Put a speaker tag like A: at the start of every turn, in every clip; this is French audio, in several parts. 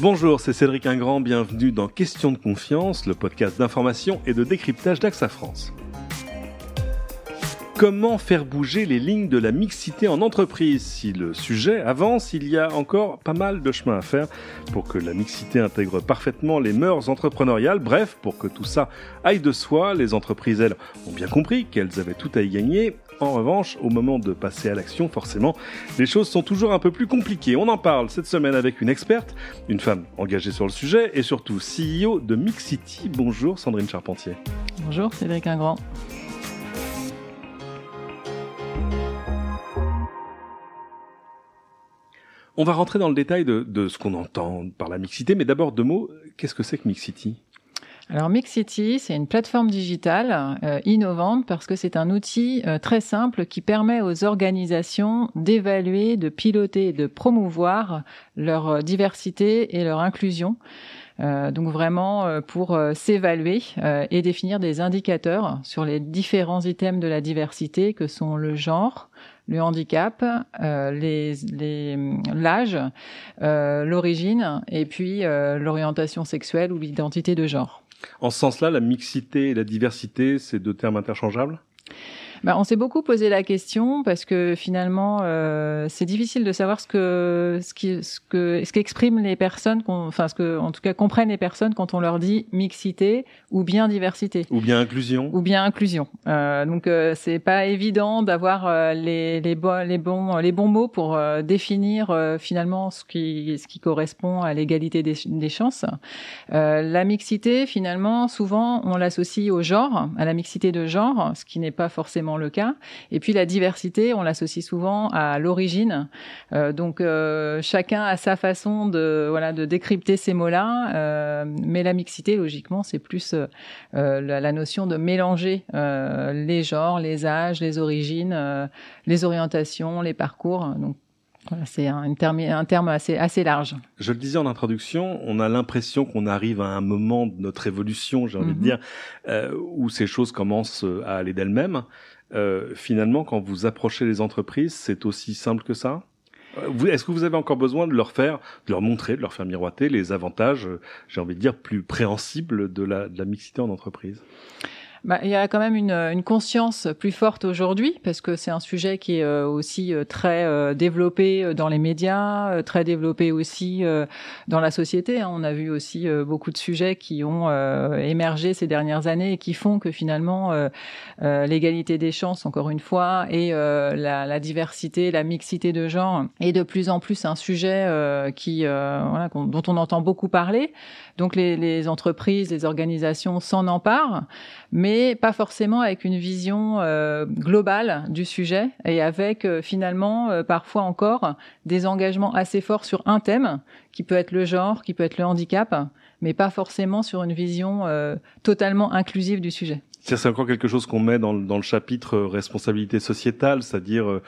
A: Bonjour, c'est Cédric Ingrand, bienvenue dans Question de confiance, le podcast d'information et de décryptage d'AXA France. Comment faire bouger les lignes de la mixité en entreprise? Si le sujet avance, il y a encore pas mal de chemin à faire pour que la mixité intègre parfaitement les mœurs entrepreneuriales. Bref, pour que tout ça aille de soi, les entreprises, elles, ont bien compris qu'elles avaient tout à y gagner. En revanche, au moment de passer à l'action, forcément, les choses sont toujours un peu plus compliquées. On en parle cette semaine avec une experte, une femme engagée sur le sujet et surtout CEO de Mixity. Bonjour Sandrine Charpentier.
B: Bonjour Cédric Ingrand.
A: On va rentrer dans le détail de, ce qu'on entend par la mixité, mais d'abord deux mots. Qu'est-ce que c'est que Mixity
B: alors Mixity, c'est une plateforme digitale euh, innovante parce que c'est un outil euh, très simple qui permet aux organisations d'évaluer, de piloter et de promouvoir leur euh, diversité et leur inclusion. donc vraiment pour s'évaluer et définir des indicateurs sur les différents items de la diversité que sont le genre, le handicap, les, l'âge, l'origine et puis l'orientation sexuelle ou l'identité de genre.
A: En ce sens-là, la mixité et la diversité, c'est deux termes interchangeables?
B: Bah, on s'est beaucoup posé la question parce que finalement, euh, c'est difficile de savoir ce que ce qui ce que ce qu'expriment les personnes, enfin ce que en tout cas comprennent les personnes quand on leur dit mixité ou bien diversité
A: ou bien inclusion
B: ou bien inclusion. Euh, donc euh, c'est pas évident d'avoir euh, les les, bons les bons les bons mots pour euh, définir euh, finalement ce qui ce qui correspond à l'égalité des, des chances. la mixité finalement souvent on l'associe au genre, à la mixité de genre, ce qui n'est pas forcément le cas. Et puis la diversité, on l'associe souvent à l'origine. Euh, donc euh, chacun a sa façon de voilà de décrypter ces mots-là. Euh, mais la mixité, logiquement, c'est plus la, la, notion de mélanger les genres, les âges, les origines, les orientations, les parcours. Donc voilà, c'est un, terme, un terme assez, assez large.
A: Je le disais en introduction, on a l'impression qu'on arrive à un moment de notre évolution, j'ai envie de mhm. dire, euh, où ces choses commencent à aller d'elles-mêmes. Euh, finalement, quand vous approchez les entreprises, c'est aussi simple que ça? Euh, est-ce que vous avez encore besoin de leur faire, de leur montrer, de leur faire miroiter les avantages, euh, j'ai envie de dire, plus préhensibles de la, de la mixité en entreprise?
B: Bah, il y a quand même une, une conscience plus forte aujourd'hui parce que c'est un sujet qui est euh, aussi euh, très euh, développé dans les médias, très développé aussi dans la société. Hein. On a vu aussi beaucoup de sujets qui ont émergé ces dernières années et qui font que finalement l'égalité des chances, encore une fois, et la, la, diversité, la mixité de genre est de plus en plus un sujet qui dont on entend beaucoup parler. Donc les, les entreprises, les organisations s'en emparent, mais pas forcément avec une vision euh, globale du sujet et avec euh, finalement euh, parfois encore des engagements assez forts sur un thème qui peut être le genre, qui peut être le handicap, mais pas forcément sur une vision totalement inclusive du sujet.
A: C'est encore quelque chose qu'on met dans, dans, le chapitre responsabilité sociétale, c'est-à-dire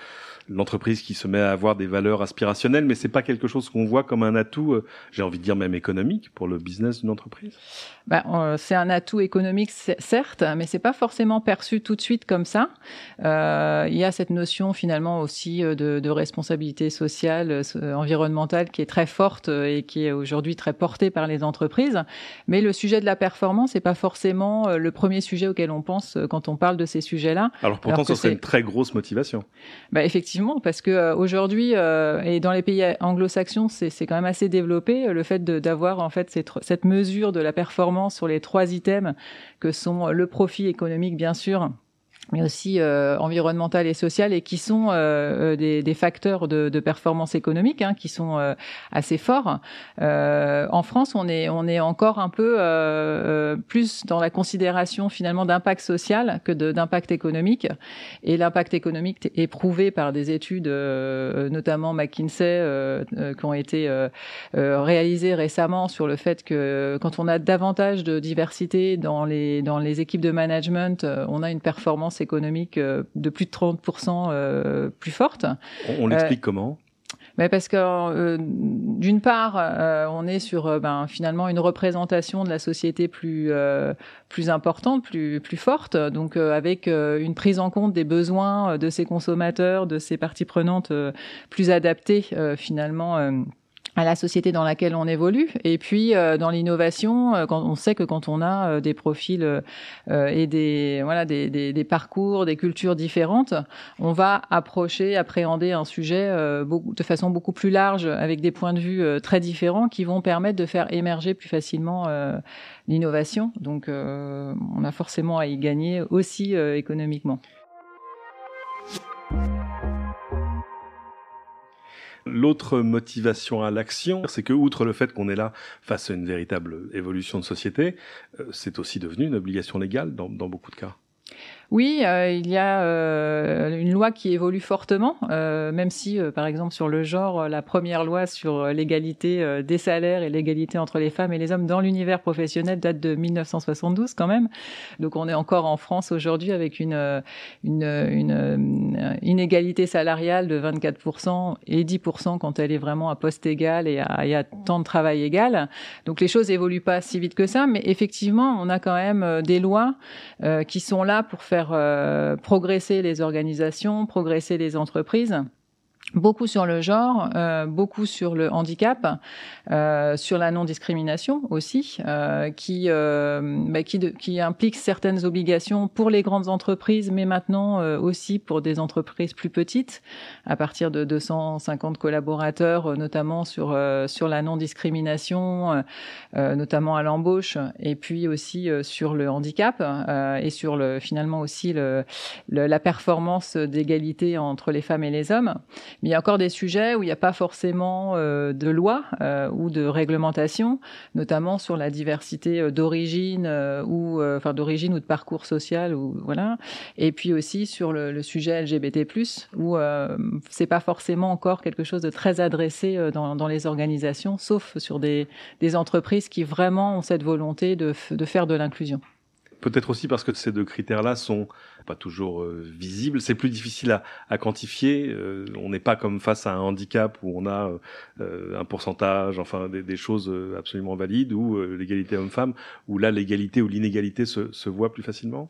A: l'entreprise qui se met à avoir des valeurs aspirationnelles, mais c'est pas quelque chose qu'on voit comme un atout, euh, j'ai envie de dire même économique pour le business d'une entreprise.
B: Ben, euh, c'est un atout économique certes, mais c'est pas forcément perçu tout de suite comme ça. Euh, il y a cette notion finalement aussi de, de responsabilité sociale, environnementale qui est très forte et qui est aujourd'hui très portée par les entreprises. Mais le sujet de la performance n'est pas forcément le premier sujet auquel on pense quand on parle de ces sujets-là.
A: Alors pourtant, ce serait une très grosse motivation.
B: Ben, effectivement parce que euh, aujourd'hui euh, et dans les pays anglo-saxons, c'est quand même assez développé euh, le fait d'avoir en fait cette, cette mesure de la performance sur les trois items que sont le profit économique bien sûr mais aussi euh, environnementales et sociales, et qui sont euh, euh, des, des, facteurs de, de, performance économique, hein, qui sont euh, assez forts. Euh, en France, on est, on est encore un peu euh, plus dans la considération finalement d'impact social que d'impact économique. Et l'impact économique est prouvé par des études, notamment McKinsey, qui ont été réalisées récemment sur le fait que quand on a davantage de diversité dans les, dans les équipes de management, on a une performance économique euh, de plus de 30% euh, plus forte.
A: On, l'explique comment?
B: mais parce que euh, d'une part, on est sur ben, finalement une représentation de la société plus plus importante, plus plus forte, donc avec une prise en compte des besoins de ces consommateurs, de ces parties prenantes plus adaptées finalement à la société dans laquelle on évolue. Et puis euh, dans l'innovation euh, on sait que quand on a euh, des profils et des voilà des, des, parcours des cultures différentes on va approcher appréhender un sujet de façon beaucoup plus large avec des points de vue très différents qui vont permettre de faire émerger plus facilement l'innovation. Donc on a forcément à y gagner aussi économiquement
A: L'autre motivation à l'action, c'est que, outre le fait qu'on est là face à une véritable évolution de société, euh, c'est aussi devenu une obligation légale dans, dans beaucoup de cas.
B: Oui, euh, il y a euh, une loi qui évolue fortement, euh, même si, par exemple, sur le genre, la première loi sur l'égalité des salaires et l'égalité entre les femmes et les hommes dans l'univers professionnel date de 1972 quand même. Donc on est encore en France aujourd'hui avec une, une, une, inégalité salariale de 24% et 10% quand elle est vraiment à poste égal et à, et à temps de travail égal. Donc les choses évoluent pas si vite que ça, mais effectivement, on a quand même des lois qui sont là pour faire euh, progresser les organisations, progresser les entreprises beaucoup sur le genre, euh, beaucoup sur le handicap, euh, sur la non-discrimination aussi, euh, qui, euh, bah, qui, qui, implique certaines obligations pour les grandes entreprises, mais maintenant euh, aussi pour des entreprises plus petites, à partir de 250 collaborateurs, notamment sur sur la non-discrimination, notamment à l'embauche, et puis aussi sur le handicap et sur le finalement aussi le, le la performance d'égalité entre les femmes et les hommes. Mais il y a encore des sujets où il n'y a pas forcément euh, de loi euh, ou de réglementation, notamment sur la diversité euh, d'origine ou enfin d'origine ou de parcours social ou voilà. Et puis aussi sur le, sujet LGBT+ où c'est pas forcément encore quelque chose de très adressé dans, les organisations, sauf sur des, entreprises qui vraiment ont cette volonté de faire de l'inclusion.
A: Peut-être aussi parce que ces deux critères-là sont pas toujours euh, visibles. C'est plus difficile à, quantifier. Euh, on n'est pas comme face à un handicap où on a euh, un pourcentage, enfin des, des choses absolument valides, ou l'égalité homme-femme, où là l'égalité ou l'inégalité se, se voit plus facilement?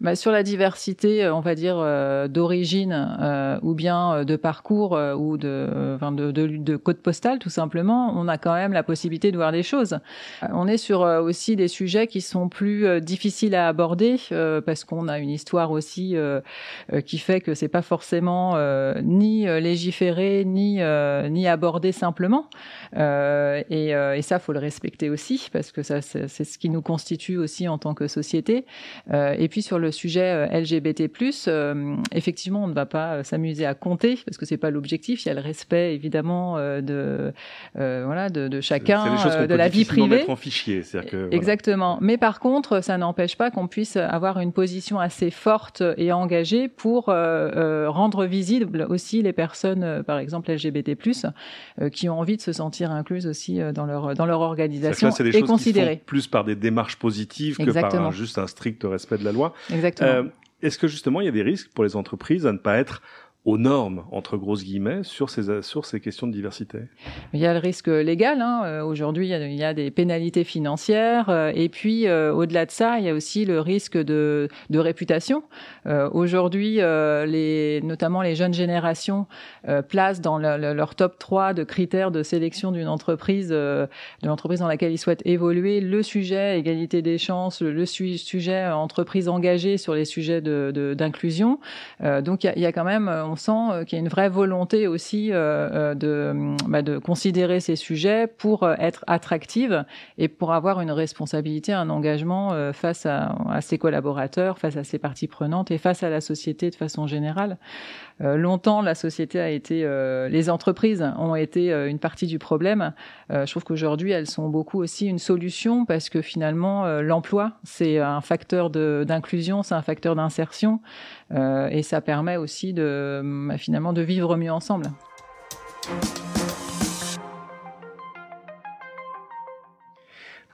B: Bah, sur la diversité, euh, on va dire euh, d'origine euh, ou bien euh, de parcours euh, ou de, enfin de, de, de, code postal, tout simplement, on a quand même la possibilité de voir des choses. On est sur aussi des sujets qui sont plus difficiles à aborder parce qu'on a une histoire aussi qui fait que c'est pas forcément ni légiféré ni ni abordé simplement. et, et ça, faut le respecter aussi parce que ça c'est ce qui nous constitue aussi en tant que société. et puis sur le sujet euh, LGBT+, euh, effectivement, on ne va pas euh, s'amuser à compter parce que c'est pas l'objectif. Il y a le respect évidemment de voilà de, de chacun, de la vie privée.
A: Mettre en fichier,
B: que, Exactement. Mais par contre, ça n'empêche pas qu'on puisse avoir une position assez forte et engagée pour rendre visible aussi les personnes, par exemple LGBT+, qui ont envie de se sentir incluses aussi dans leur dans leur organisation
A: là, des
B: et considérées.
A: plus par des démarches positives
B: Exactement.
A: que par un, juste un strict respect de la loi.
B: Exactement. Euh,
A: Est-ce que justement il y a des risques pour les entreprises à ne pas être aux normes entre grosses guillemets sur ces sur ces questions de diversité
B: Il y a le risque légal. Hein. Euh, aujourd'hui, il, y a des pénalités financières. Euh, et puis, euh, au-delà de ça, il y a aussi le risque de, de réputation. Aujourd'hui, les, notamment les jeunes générations placent dans le, le, leur top 3 de critères de sélection d'une entreprise, de l'entreprise dans laquelle ils souhaitent évoluer, le sujet égalité des chances, le, sujet entreprise engagée sur les sujets d'inclusion. De, donc, y, a, il y a quand même on sent euh, qu'il y a une vraie volonté aussi euh, euh, de, bah, de considérer ces sujets pour être attractive et pour avoir une responsabilité, un engagement face à, à ses collaborateurs, face à ses parties prenantes et face à la société de façon générale. Euh, longtemps, la société a été, euh, les entreprises ont été euh, une partie du problème. je trouve qu'aujourd'hui, elles sont beaucoup aussi une solution parce que finalement, l'emploi, c'est un facteur d'inclusion, c'est un facteur d'insertion et ça permet aussi de, bah, finalement, de vivre mieux ensemble.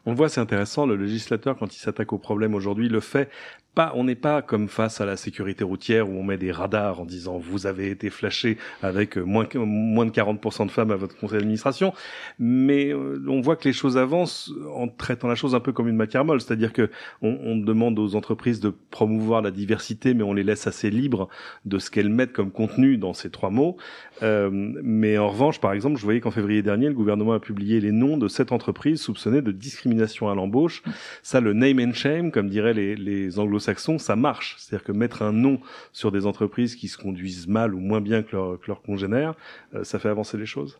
A: On voit, c'est intéressant, le législateur, quand il s'attaque au problème aujourd'hui, le fait pas, on n'est pas comme face à la sécurité routière où on met des radars en disant vous avez été flashé avec moins, moins de 40% de femmes à votre conseil d'administration, mais euh, on voit que les choses avancent en traitant la chose un peu comme une matière molle, c'est-à-dire que on, on, demande aux entreprises de promouvoir la diversité, mais on les laisse assez libres de ce qu'elles mettent comme contenu dans ces trois mots. Euh, mais en revanche, par exemple, je voyais qu'en février dernier, le gouvernement a publié les noms de sept entreprises soupçonnées de discrimination à l'embauche. Ça, le name and shame, comme diraient les, les anglo-saxons, ça marche. C'est-à-dire que mettre un nom sur des entreprises qui se conduisent mal ou moins bien que, leurs congénères, euh, ça fait avancer les choses?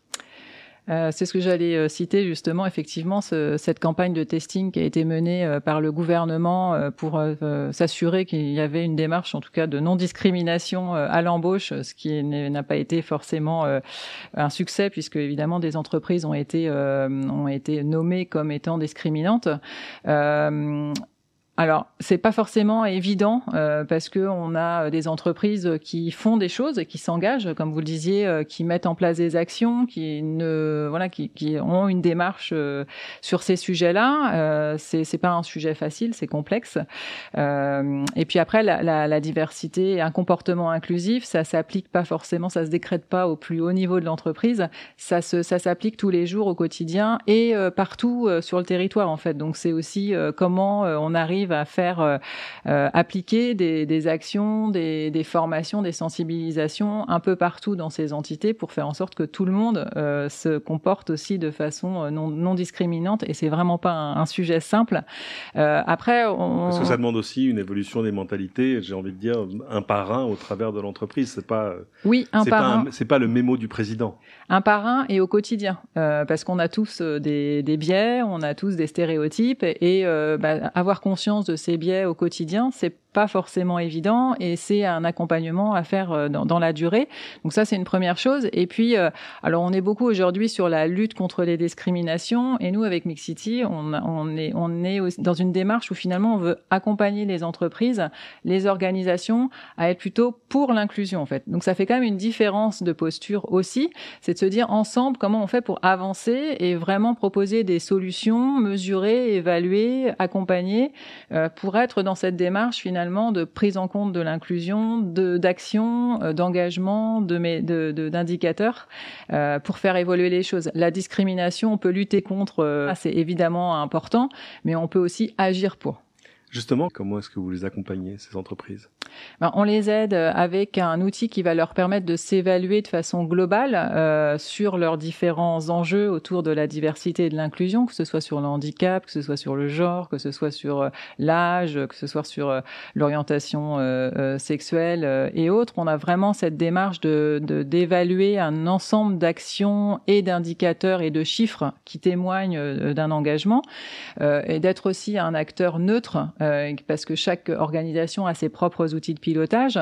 B: Euh, c'est ce que j'allais euh, citer justement, effectivement, ce, cette campagne de testing qui a été menée par le gouvernement pour s'assurer qu'il y avait une démarche, en tout cas, de non-discrimination à l'embauche, ce qui n'a pas été forcément un succès, puisque évidemment des entreprises ont été nommées comme étant discriminantes. Alors, c'est pas forcément évident euh, parce que on a des entreprises qui font des choses, qui s'engagent, comme vous le disiez, euh, qui mettent en place des actions, qui ne voilà, qui, qui ont une démarche euh, sur ces sujets-là. Euh, c'est c'est pas un sujet facile, c'est complexe. Euh, et puis après, la, la, la, diversité, un comportement inclusif, ça s'applique pas forcément, ça se décrète pas au plus haut niveau de l'entreprise. Ça se ça s'applique tous les jours au quotidien et partout sur le territoire en fait. Donc c'est aussi comment on arrive à faire euh, euh, appliquer des, des actions, des, des, formations, des sensibilisations un peu partout dans ces entités pour faire en sorte que tout le monde euh, se comporte aussi de façon non, non discriminante. Et c'est vraiment pas un, un sujet simple. après, on...
A: parce que ça demande aussi une évolution des mentalités. J'ai envie de dire un par un au travers de l'entreprise. C'est pas
B: oui un par un.
A: C'est pas le mémo du président.
B: Un par un et au quotidien, parce qu'on a tous des, des, biais, on a tous des stéréotypes et, et bah, avoir conscience de ces biais au quotidien, c'est pas forcément évident et c'est un accompagnement à faire euh, dans, la durée. Donc ça, c'est une première chose. Et puis, euh, alors on est beaucoup aujourd'hui sur la lutte contre les discriminations et nous, avec Mixity, on, est, on est dans une démarche où finalement on veut accompagner les entreprises, les organisations à être plutôt pour l'inclusion en fait. Donc ça fait quand même une différence de posture aussi, c'est de se dire ensemble comment on fait pour avancer et vraiment proposer des solutions mesurées, évaluées, accompagnées euh, pour être dans cette démarche finalement de prise en compte de l'inclusion, de d'action, euh, d'engagement, de d'indicateurs euh, pour faire évoluer les choses. La discrimination, on peut lutter contre, euh, c'est évidemment important, mais on peut aussi agir pour.
A: Justement, comment est-ce que vous les accompagnez, ces entreprises?
B: Ben, On les aide euh, avec un outil qui va leur permettre de s'évaluer de façon globale euh, sur leurs différents enjeux autour de la diversité et de l'inclusion, que ce soit sur le handicap, que ce soit sur le genre, que ce soit sur euh, l'âge, que ce soit sur euh, l'orientation euh, sexuelle et autres. On a vraiment cette démarche de d'évaluer un ensemble d'actions et d'indicateurs et de chiffres qui témoignent d'un engagement et d'être aussi un acteur neutre euh, parce que chaque organisation a ses propres outils de pilotage,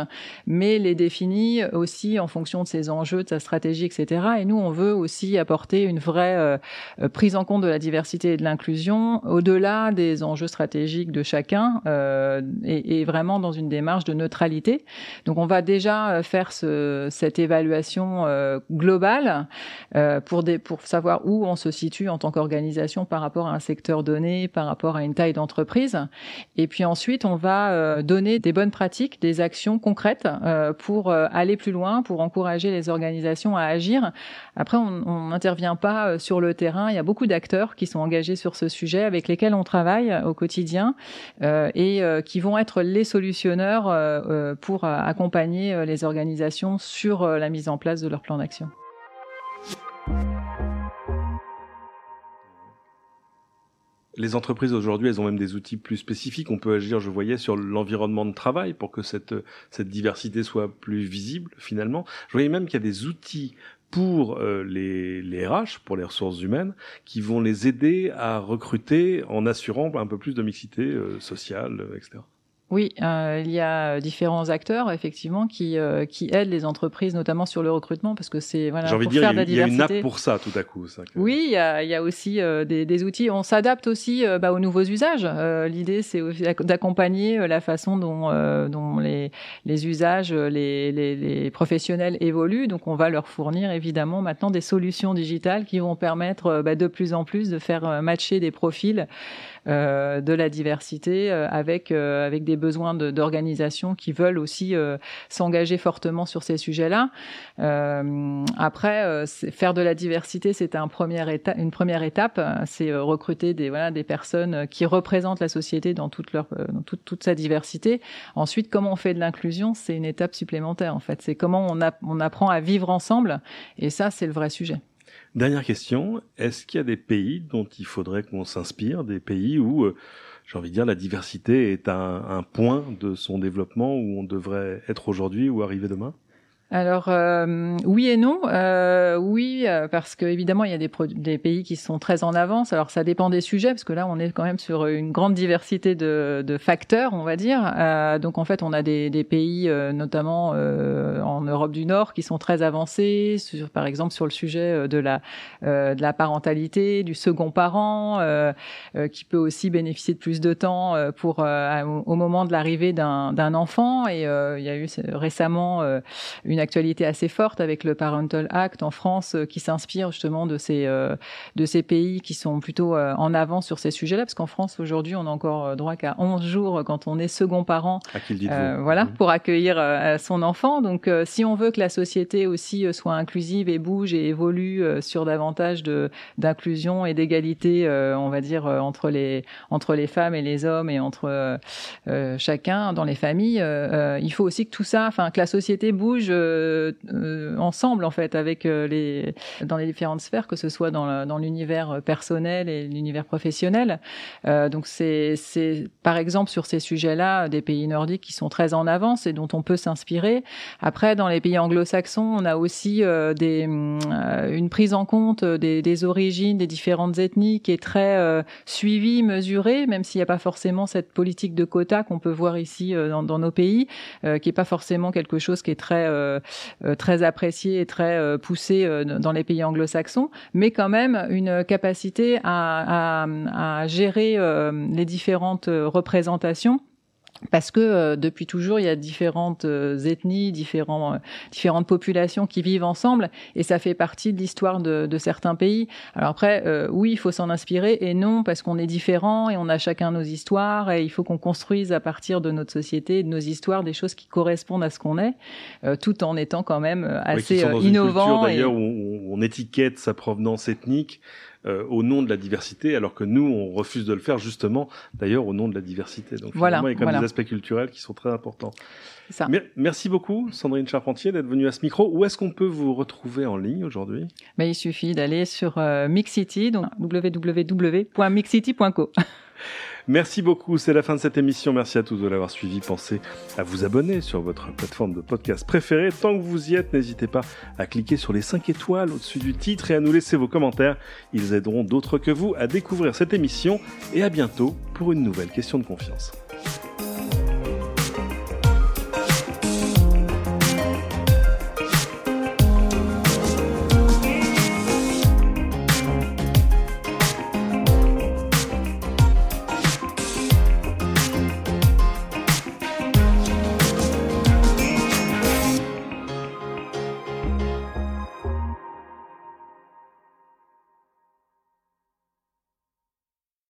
B: mais les définit aussi en fonction de ses enjeux, de sa stratégie, etc. Et nous, on veut aussi apporter une vraie euh, euh, prise en compte de la diversité et de l'inclusion au-delà des enjeux stratégiques de chacun euh, et, vraiment dans une démarche de neutralité. Donc, on va déjà faire ce, cette évaluation euh, globale euh, pour, des, pour savoir où on se situe en tant qu'organisation par rapport à un secteur donné, par rapport à une taille d'entreprise. Et puis ensuite, on va euh, donner des bonnes pratiques, des actions concrètes euh, pour euh, aller plus loin, pour encourager les organisations à agir. Après, on n'intervient pas sur le terrain. Il y a beaucoup d'acteurs qui sont engagés sur ce sujet, avec lesquels on travaille au quotidien et qui vont être les solutionneurs pour accompagner les organisations sur la mise en place de leur plan d'action.
A: Les entreprises aujourd'hui, elles ont même des outils plus spécifiques. On peut agir, je voyais, sur l'environnement de travail pour que cette, cette diversité soit plus visible finalement. Je voyais même qu'il y a des outils pour euh, les, les RH, pour les ressources humaines, qui vont les aider à recruter en assurant un peu plus de mixité euh, sociale, etc.
B: Oui, euh, il y a différents acteurs effectivement qui euh, qui aident les entreprises, notamment sur le recrutement, parce que c'est voilà.
A: J'ai envie de dire, il y, a une app pour ça tout à coup. Ça,
B: Oui, il y a, il y a aussi euh, des, des, outils. On s'adapte aussi euh, bah, aux nouveaux usages. Euh, l'idée, c'est d'accompagner la façon dont dont les les usages, les, les, les professionnels évoluent. Donc, on va leur fournir évidemment maintenant des solutions digitales qui vont permettre bah, de plus en plus de faire matcher des profils de la diversité avec avec des besoins d'organisation qui veulent aussi s'engager fortement sur ces sujets-là. après, faire de la diversité, c'est un premier éta une première étape, c'est recruter des voilà des personnes qui représentent la société dans toute leur dans toute, toute sa diversité. Ensuite, comment on fait de l'inclusion, c'est une étape supplémentaire en fait. C'est comment on apprend à vivre ensemble, et ça, c'est le vrai sujet.
A: Dernière question, est-ce qu'il y a des pays dont il faudrait qu'on s'inspire, des pays où, euh, j'ai envie de dire, la diversité est un, un point de son développement où on devrait être aujourd'hui ou arriver demain?
B: Alors euh, oui et non. Euh, oui, euh, parce que évidemment il y a des, des, pays qui sont très en avance. Alors ça dépend des sujets, parce que là on est quand même sur une grande diversité de, de facteurs, on va dire. Euh, donc en fait on a des, des pays, euh, notamment en Europe du Nord, qui sont très avancés, sur, par exemple sur le sujet de la de la parentalité, du second parent, qui peut aussi bénéficier de plus de temps pour au moment de l'arrivée d'un enfant. Et il y a eu récemment une actualité assez forte avec le Parental Act en France euh, qui s'inspire justement de ces euh, de ces pays qui sont plutôt euh, en avant sur ces sujets-là parce qu'en France aujourd'hui on a encore droit qu'à 11 jours quand on est second parent voilà mmh. pour accueillir son enfant donc si on veut que la société aussi soit inclusive et bouge et évolue sur davantage de d'inclusion et d'égalité on va dire entre les entre les femmes et les hommes et entre chacun dans les familles il faut aussi que tout ça enfin que la société bouge ensemble en fait avec euh, les dans les différentes sphères, que ce soit dans, l'univers personnel et l'univers professionnel. donc c'est c'est par exemple sur ces sujets-là des pays nordiques qui sont très en avance et dont on peut s'inspirer. Après dans les pays anglo-saxons, on a aussi des une prise en compte des, des, origines des différentes ethnies qui est très suivie, mesurée, même s'il n'y a pas forcément cette politique de quota qu'on peut voir ici dans, dans nos pays, qui est pas forcément quelque chose qui est très euh, euh, très apprécié et très euh, poussé dans les pays anglo-saxons, mais quand même une capacité à, à gérer les différentes représentations parce que euh, depuis toujours, il y a différentes euh, ethnies, différents, euh, différentes populations qui vivent ensemble, et ça fait partie de l'histoire de, de, certains pays. Alors après, oui, il faut s'en inspirer, et non, parce qu'on est différents et on a chacun nos histoires, et il faut qu'on construise à partir de notre société, de nos histoires, des choses qui correspondent à ce qu'on est, tout en étant quand même assez
A: oui,
B: innovant.
A: D'ailleurs, où on, on étiquette sa provenance ethnique euh, au nom de la diversité, alors que nous, on refuse de le faire justement, d'ailleurs, au nom de la diversité. Donc
B: voilà,
A: il y a quand même des aspects culturels qui sont très importants. Ça. Merci beaucoup, Sandrine Charpentier, d'être venue à ce micro. Où est-ce qu'on peut vous retrouver en ligne aujourd'hui?
B: Ben, Il suffit d'aller sur euh, Mixity, donc www.mixity.co.
A: Merci beaucoup, c'est la fin de cette émission. Merci à tous de l'avoir suivi. Pensez à vous abonner sur votre plateforme de podcast préférée. Tant que vous y êtes, n'hésitez pas à cliquer sur les 5 étoiles au-dessus du titre et à nous laisser vos commentaires. Ils aideront d'autres que vous à découvrir cette émission. Et à bientôt pour une nouvelle question de confiance.